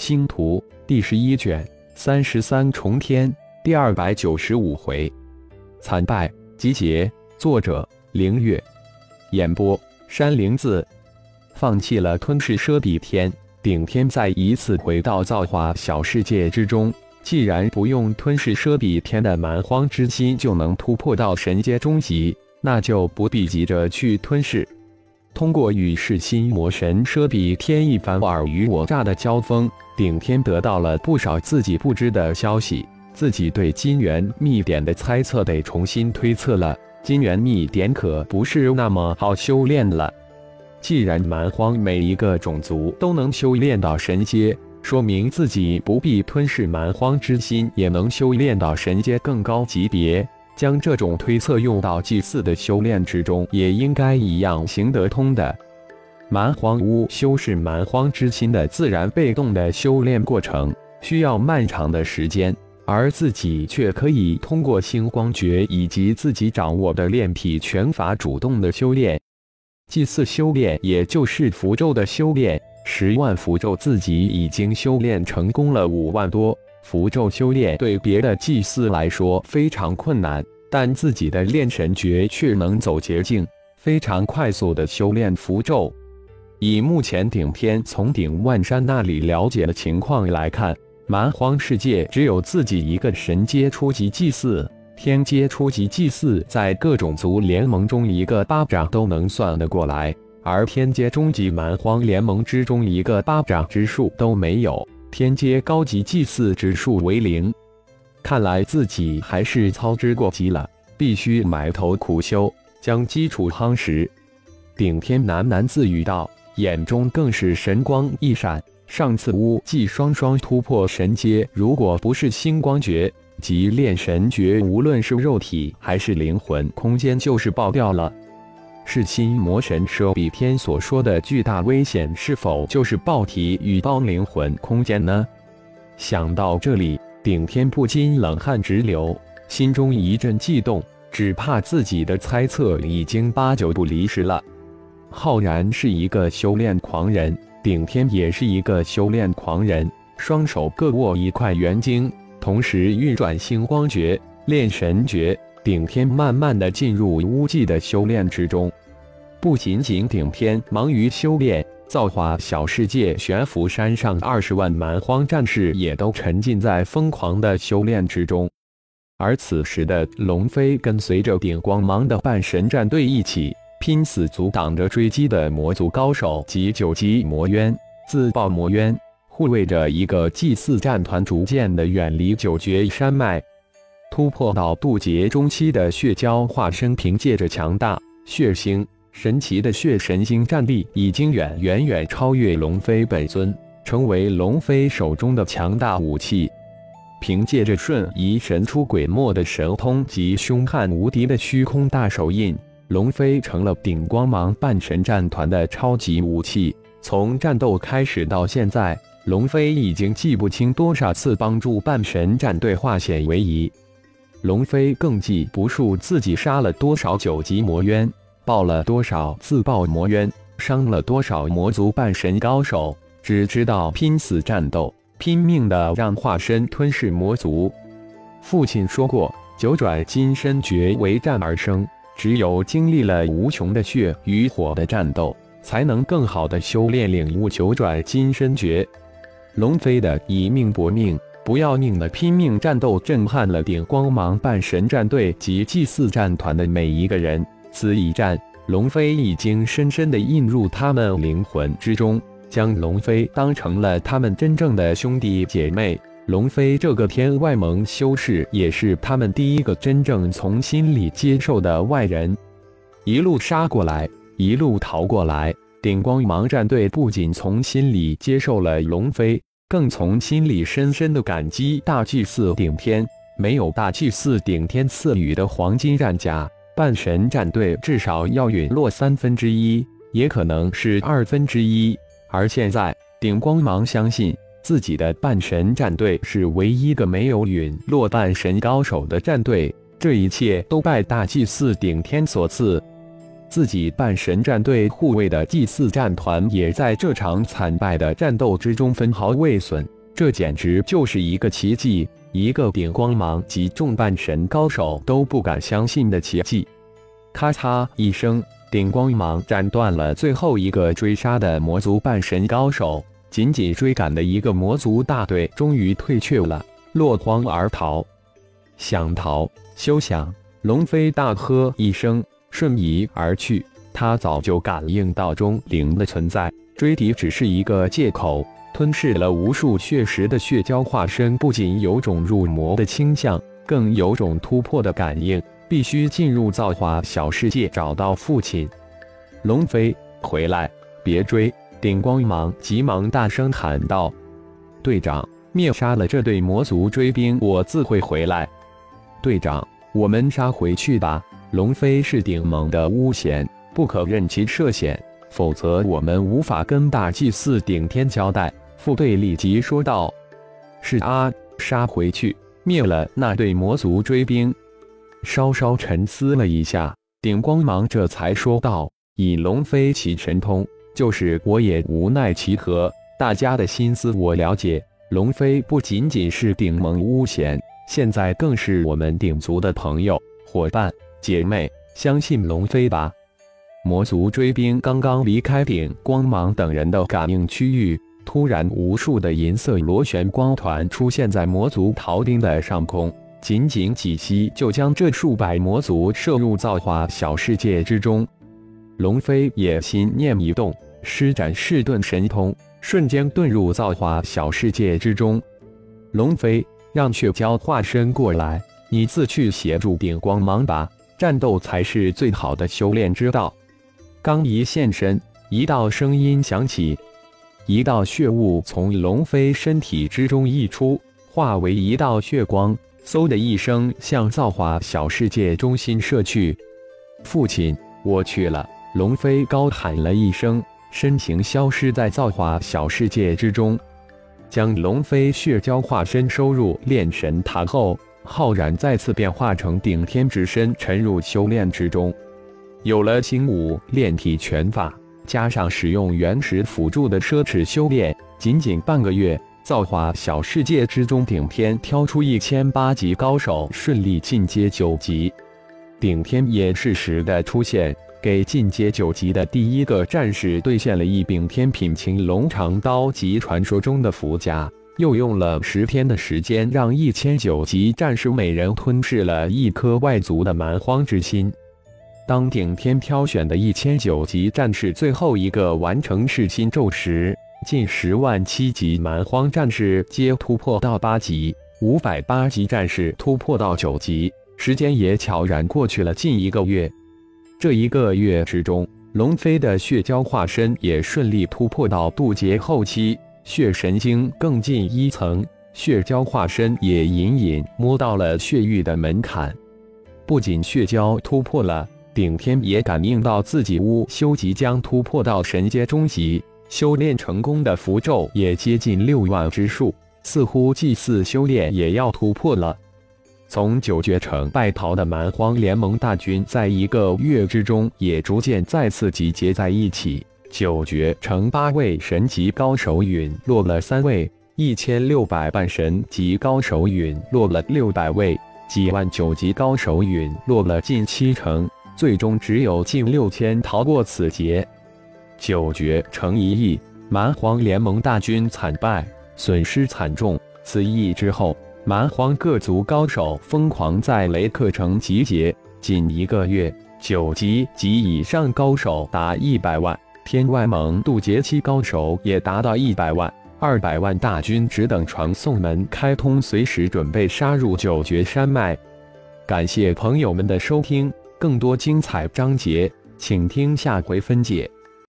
星图第十一卷三十三重天第二百九十五回，惨败集结。作者：凌月。演播：山灵子。放弃了吞噬奢比天，顶天再一次回到造化小世界之中。既然不用吞噬奢比天的蛮荒之心就能突破到神阶中级，那就不必急着去吞噬。通过与噬心魔神奢比天一番尔虞我诈的交锋，顶天得到了不少自己不知的消息。自己对金元秘典的猜测得重新推测了。金元秘典可不是那么好修炼了。既然蛮荒每一个种族都能修炼到神阶，说明自己不必吞噬蛮荒之心，也能修炼到神阶更高级别。将这种推测用到祭祀的修炼之中，也应该一样行得通的。蛮荒巫修饰蛮荒之心的自然被动的修炼过程，需要漫长的时间，而自己却可以通过星光诀以及自己掌握的炼体拳法主动的修炼。祭祀修炼，也就是符咒的修炼，十万符咒自己已经修炼成功了五万多。符咒修炼对别的祭祀来说非常困难，但自己的炼神诀却能走捷径，非常快速的修炼符咒。以目前顶天从顶万山那里了解的情况来看，蛮荒世界只有自己一个神阶初级祭祀，天阶初级祭祀在各种族联盟中一个巴掌都能算得过来，而天阶中级蛮荒联盟之中一个巴掌之数都没有。天阶高级祭祀指数为零，看来自己还是操之过急了，必须埋头苦修，将基础夯实。顶天喃喃自语道，眼中更是神光一闪。上次巫祭双双突破神阶，如果不是星光诀及炼神诀，无论是肉体还是灵魂空间，就是爆掉了。是心魔神舍比天所说的巨大危险，是否就是爆体与爆灵魂空间呢？想到这里，顶天不禁冷汗直流，心中一阵悸动，只怕自己的猜测已经八九不离十了。浩然是一个修炼狂人，顶天也是一个修炼狂人，双手各握一块元晶，同时运转星光诀、炼神诀。顶天慢慢的进入巫祭的修炼之中。不仅仅顶天忙于修炼，造化小世界悬浮山上二十万蛮荒战士也都沉浸在疯狂的修炼之中。而此时的龙飞跟随着顶光芒的半神战队一起，拼死阻挡着追击的魔族高手及九级魔渊、自爆魔渊，护卫着一个祭祀战团逐渐的远离九绝山脉，突破到渡劫中期的血蛟化身，凭借着强大血腥。神奇的血神星战力已经远远远超越龙飞本尊，成为龙飞手中的强大武器。凭借着瞬移神出鬼没的神通及凶悍无敌的虚空大手印，龙飞成了顶光芒半神战团的超级武器。从战斗开始到现在，龙飞已经记不清多少次帮助半神战队化险为夷。龙飞更记不住自己杀了多少九级魔渊。爆了多少自爆魔渊，伤了多少魔族半神高手，只知道拼死战斗，拼命的让化身吞噬魔族。父亲说过，九转金身诀为战而生，只有经历了无穷的血与火的战斗，才能更好的修炼领悟九转金身诀。龙飞的以命搏命、不要命的拼命战斗，震撼了顶光芒半神战队及祭祀战团的每一个人。此一战，龙飞已经深深地印入他们灵魂之中，将龙飞当成了他们真正的兄弟姐妹。龙飞这个天外盟修士，也是他们第一个真正从心里接受的外人。一路杀过来，一路逃过来，顶光芒战队不仅从心里接受了龙飞，更从心里深深的感激大祭司顶天。没有大祭司顶天赐予的黄金战甲。半神战队至少要陨落三分之一，也可能是二分之一。而现在，顶光芒相信自己的半神战队是唯一个没有陨落半神高手的战队。这一切都拜大祭司顶天所赐。自己半神战队护卫的祭祀战团也在这场惨败的战斗之中分毫未损，这简直就是一个奇迹，一个顶光芒及众半神高手都不敢相信的奇迹。咔嚓一声，顶光芒斩断了最后一个追杀的魔族半神高手，紧紧追赶的一个魔族大队终于退却了，落荒而逃。想逃，休想！龙飞大喝一声。瞬移而去，他早就感应到钟灵的存在，追敌只是一个借口。吞噬了无数血石的血蛟化身，不仅有种入魔的倾向，更有种突破的感应，必须进入造化小世界找到父亲。龙飞，回来，别追！顶光芒急忙大声喊道：“队长，灭杀了这对魔族追兵，我自会回来。”队长，我们杀回去吧。龙飞是顶猛的巫贤，不可任其涉险，否则我们无法跟大祭司顶天交代。副队立即说道：“是啊，杀回去，灭了那对魔族追兵。”稍稍沉思了一下，顶光芒这才说道：“以龙飞其神通，就是我也无奈其何。大家的心思我了解，龙飞不仅仅是顶盟巫贤，现在更是我们顶族的朋友伙伴。”姐妹，相信龙飞吧。魔族追兵刚刚离开顶光芒等人的感应区域，突然无数的银色螺旋光团出现在魔族逃兵的上空，仅仅几息就将这数百魔族射入造化小世界之中。龙飞也心念一动，施展噬遁神通，瞬间遁入造化小世界之中。龙飞，让血蛟化身过来，你自去协助顶光芒吧。战斗才是最好的修炼之道。刚一现身，一道声音响起，一道血雾从龙飞身体之中溢出，化为一道血光，嗖的一声向造化小世界中心射去。父亲，我去了！龙飞高喊了一声，身形消失在造化小世界之中，将龙飞血蛟化身收入炼神塔后。浩然再次变化成顶天之身，沉入修炼之中。有了星武炼体拳法，加上使用原石辅助的奢侈修炼，仅仅半个月，造化小世界之中顶天挑出一千八级高手，顺利进阶九级。顶天也适时的出现，给进阶九级的第一个战士兑现了一柄天品青龙长刀及传说中的符甲。又用了十天的时间，让一千九级战士每人吞噬了一颗外族的蛮荒之心。当顶天挑选的一千九级战士最后一个完成噬心咒时，近十万七级蛮荒战士皆突破到八级，五百八级战士突破到九级。时间也悄然过去了近一个月。这一个月之中，龙飞的血蛟化身也顺利突破到渡劫后期。血神经更进一层，血蛟化身也隐隐摸到了血域的门槛。不仅血蛟突破了，顶天也感应到自己巫修即将突破到神阶中级，修炼成功的符咒也接近六万之数，似乎祭祀修炼也要突破了。从九绝城败逃的蛮荒联盟大军，在一个月之中也逐渐再次集结在一起。九绝城八位神级高手陨落了三位，一千六百半神级高手陨落了六百位，几万九级高手陨落了近七成，最终只有近六千逃过此劫。九绝城一役，蛮荒联盟大军惨败，损失惨重。此役之后，蛮荒各族高手疯狂在雷克城集结，仅一个月，九级及以上高手达一百万。天外盟渡劫期高手也达到一百万、二百万大军，只等传送门开通，随时准备杀入九绝山脉。感谢朋友们的收听，更多精彩章节，请听下回分解。